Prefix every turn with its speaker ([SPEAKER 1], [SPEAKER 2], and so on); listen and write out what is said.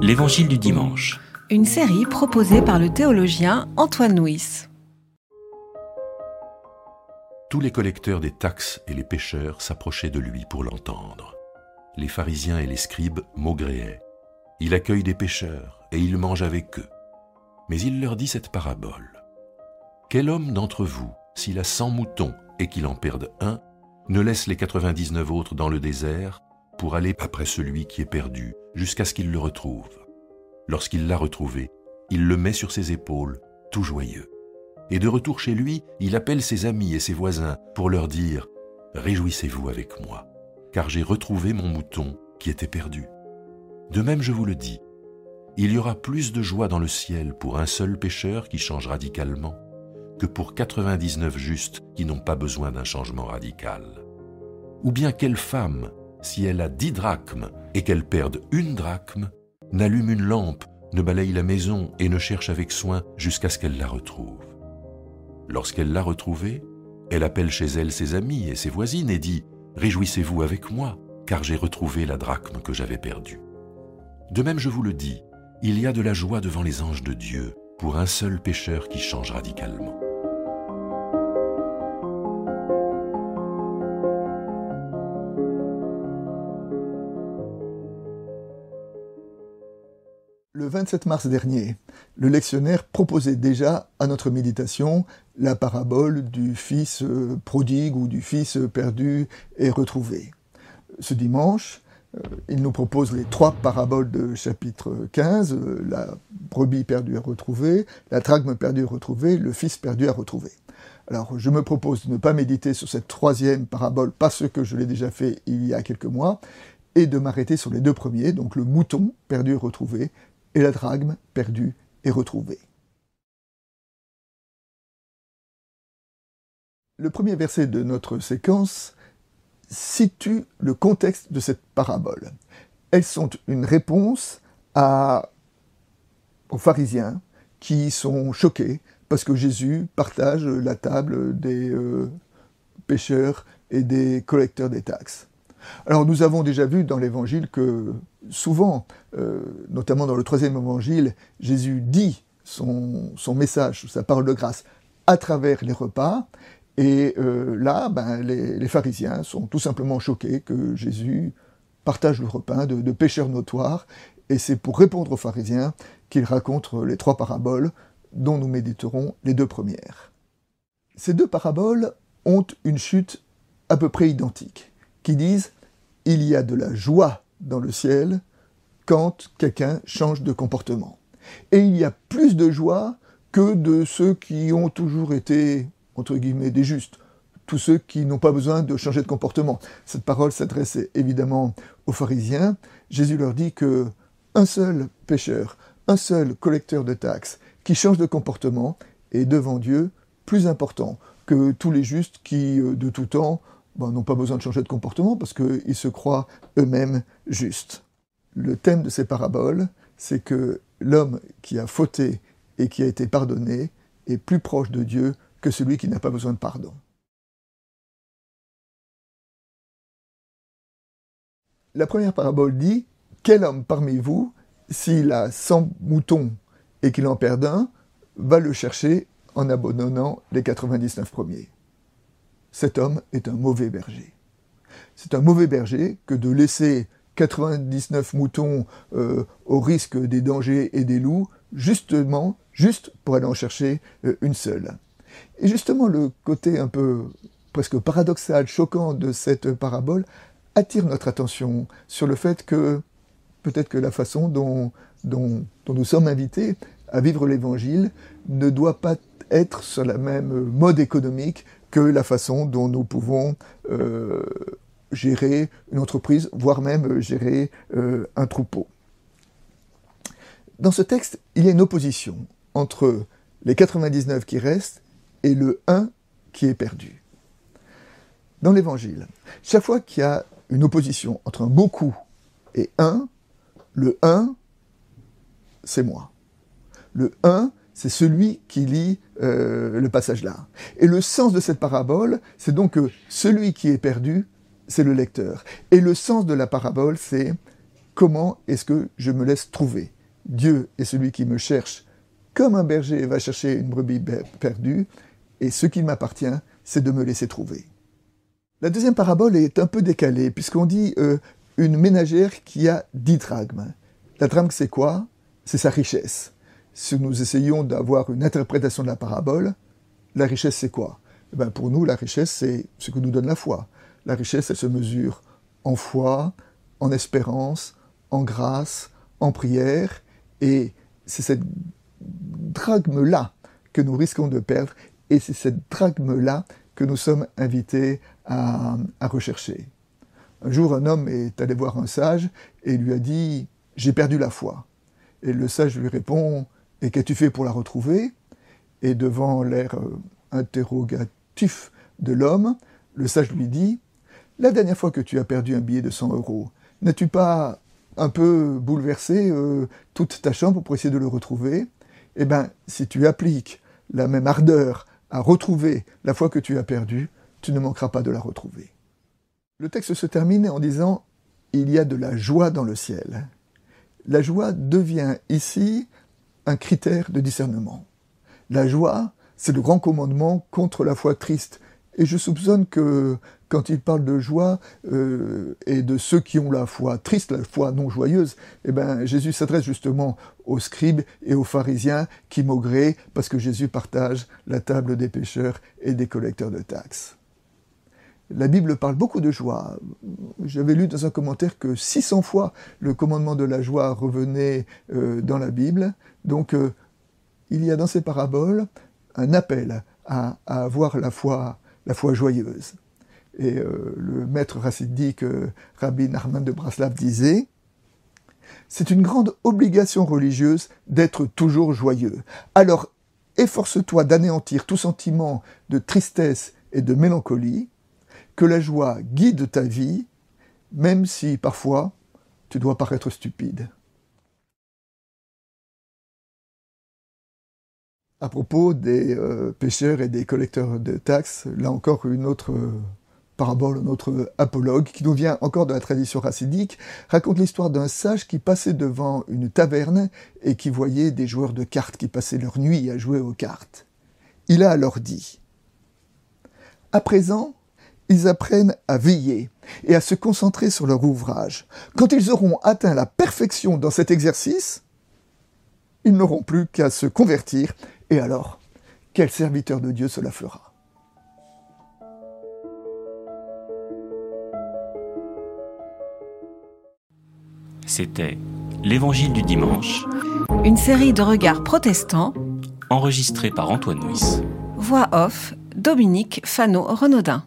[SPEAKER 1] L'Évangile du dimanche.
[SPEAKER 2] Une série proposée par le théologien Antoine Nuis.
[SPEAKER 3] Tous les collecteurs des taxes et les pêcheurs s'approchaient de lui pour l'entendre. Les pharisiens et les scribes maugréaient. Il accueille des pêcheurs et il mange avec eux. Mais il leur dit cette parabole. Quel homme d'entre vous, s'il a cent moutons et qu'il en perde un, ne laisse les 99 autres dans le désert pour aller après celui qui est perdu jusqu'à ce qu'il le retrouve. Lorsqu'il l'a retrouvé, il le met sur ses épaules, tout joyeux. Et de retour chez lui, il appelle ses amis et ses voisins pour leur dire ⁇ Réjouissez-vous avec moi, car j'ai retrouvé mon mouton qui était perdu. De même je vous le dis, il y aura plus de joie dans le ciel pour un seul pécheur qui change radicalement que pour 99 justes qui n'ont pas besoin d'un changement radical. Ou bien quelle femme, si elle a dix drachmes et qu'elle perde une drachme, n'allume une lampe, ne balaye la maison et ne cherche avec soin jusqu'à ce qu'elle la retrouve. Lorsqu'elle l'a retrouvée, elle appelle chez elle ses amis et ses voisines et dit ⁇ Réjouissez-vous avec moi, car j'ai retrouvé la drachme que j'avais perdue. De même je vous le dis, il y a de la joie devant les anges de Dieu pour un seul pécheur qui change radicalement.
[SPEAKER 4] Le 27 mars dernier, le lectionnaire proposait déjà à notre méditation la parabole du fils euh, prodigue ou du fils perdu et retrouvé. Ce dimanche, euh, il nous propose les trois paraboles de chapitre 15, euh, la brebis perdue et retrouvée, la drachme perdue et retrouvée, le fils perdu à retrouver. Alors je me propose de ne pas méditer sur cette troisième parabole parce que je l'ai déjà fait il y a quelques mois, et de m'arrêter sur les deux premiers, donc le mouton perdu et retrouvé, et la drachme perdue et retrouvée. Le premier verset de notre séquence situe le contexte de cette parabole. Elles sont une réponse aux pharisiens qui sont choqués parce que Jésus partage la table des euh, pêcheurs et des collecteurs des taxes. Alors nous avons déjà vu dans l'évangile que souvent, euh, notamment dans le troisième évangile, Jésus dit son, message, sa parole de grâce, à travers les repas. Et euh, là, ben, les, pharisiens sont tout simplement choqués que Jésus partage le repas de, de pécheurs notoires. Et c'est pour répondre aux pharisiens qu'il raconte les trois paraboles dont nous méditerons les deux premières. Ces deux paraboles ont une chute à peu près identique, disent il y a de la joie dans le ciel quand quelqu'un change de comportement. Et il y a plus de joie que de ceux qui ont toujours été, entre guillemets, des justes, tous ceux qui n'ont pas besoin de changer de comportement. Cette parole s'adresse évidemment aux pharisiens. Jésus leur dit que un seul pécheur, un seul collecteur de taxes qui change de comportement est devant Dieu plus important que tous les justes qui, euh, de tout temps, n'ont pas besoin de changer de comportement parce qu'ils se croient eux-mêmes justes. Le thème de ces paraboles, c'est que l'homme qui a fauté et qui a été pardonné est plus proche de Dieu que celui qui n'a pas besoin de pardon. La première parabole dit Quel homme parmi vous, s'il a 100 moutons et qu'il en perd un, va le chercher en abandonnant les 99 premiers? Cet homme est un mauvais berger. C'est un mauvais berger que de laisser 99 moutons euh, au risque des dangers et des loups, justement, juste pour aller en chercher euh, une seule. Et justement, le côté un peu presque paradoxal, choquant de cette parabole attire notre attention sur le fait que peut-être que la façon dont, dont nous sommes invités à vivre l'Évangile ne doit pas être sur la même mode économique que la façon dont nous pouvons euh, gérer une entreprise, voire même gérer euh, un troupeau. Dans ce texte, il y a une opposition entre les 99 qui restent et le 1 qui est perdu. Dans l'Évangile, chaque fois qu'il y a une opposition entre un beaucoup et un, le 1, c'est moi. Le 1, c'est celui qui lit euh, le passage là. Et le sens de cette parabole, c'est donc que celui qui est perdu, c'est le lecteur. Et le sens de la parabole, c'est comment est-ce que je me laisse trouver? Dieu est celui qui me cherche comme un berger va chercher une brebis perdue, et ce qu'il m'appartient, c'est de me laisser trouver. La deuxième parabole est un peu décalée, puisqu'on dit euh, une ménagère qui a dix drachmes. La drachme, c'est quoi? C'est sa richesse. Si nous essayons d'avoir une interprétation de la parabole, la richesse, c'est quoi? Eh ben Pour nous, la richesse, c'est ce que nous donne la foi. La richesse, elle se mesure en foi, en espérance, en grâce, en prière, et c'est cette drachme-là que nous risquons de perdre, et c'est cette drachme-là que nous sommes invités à, rechercher. Un jour, un homme est allé voir un sage et lui a dit J'ai perdu la foi. Et le sage lui répond Et qu'as-tu fait pour la retrouver? Et devant l'air euh, interrogatif de l'homme, le sage lui dit La dernière fois que tu as perdu un billet de 100 euros, n'as-tu pas un peu bouleversé euh, toute ta chambre pour essayer de le retrouver? Eh bien, si tu appliques la même ardeur à retrouver la foi que tu as perdue, tu ne manqueras pas de la retrouver. Le texte se termine en disant Il y a de la joie dans le ciel. La joie devient ici un critère de discernement. La joie, c'est le grand commandement contre la foi triste. Et je soupçonne que quand il parle de joie euh, et de ceux qui ont la foi triste, la foi non joyeuse, eh ben, Jésus s'adresse justement aux scribes et aux pharisiens qui maugraient parce que Jésus partage la table des pécheurs et des collecteurs de taxes. La Bible parle beaucoup de joie. J'avais lu dans un commentaire que 600 fois le commandement de la joie revenait euh, dans la Bible. Donc euh, il y a dans ces paraboles un appel à, avoir la foi, la foi joyeuse. Et euh, le maître racidique Rabbi Nachman de Braslav disait C'est une grande obligation religieuse d'être toujours joyeux. Alors efforce-toi d'anéantir tout sentiment de tristesse et de mélancolie, que la joie guide ta vie, même si parfois tu dois paraître stupide. À propos des euh, pêcheurs et des collecteurs de taxes, là encore une autre parabole, notre apologue, qui nous vient encore de la tradition racidique, raconte l'histoire d'un sage qui passait devant une taverne et qui voyait des joueurs de cartes qui passaient leur nuit à jouer aux cartes. Il a alors dit À présent, ils apprennent à veiller et à se concentrer sur leur ouvrage. Quand ils auront atteint la perfection dans cet exercice, ils n'auront plus qu'à se convertir, et alors, quel serviteur de Dieu cela fera?
[SPEAKER 1] C'était L'Évangile du dimanche.
[SPEAKER 2] Une série de regards protestants.
[SPEAKER 1] Enregistrée par Antoine Nuis.
[SPEAKER 2] Voix off, Dominique Fano-Renaudin.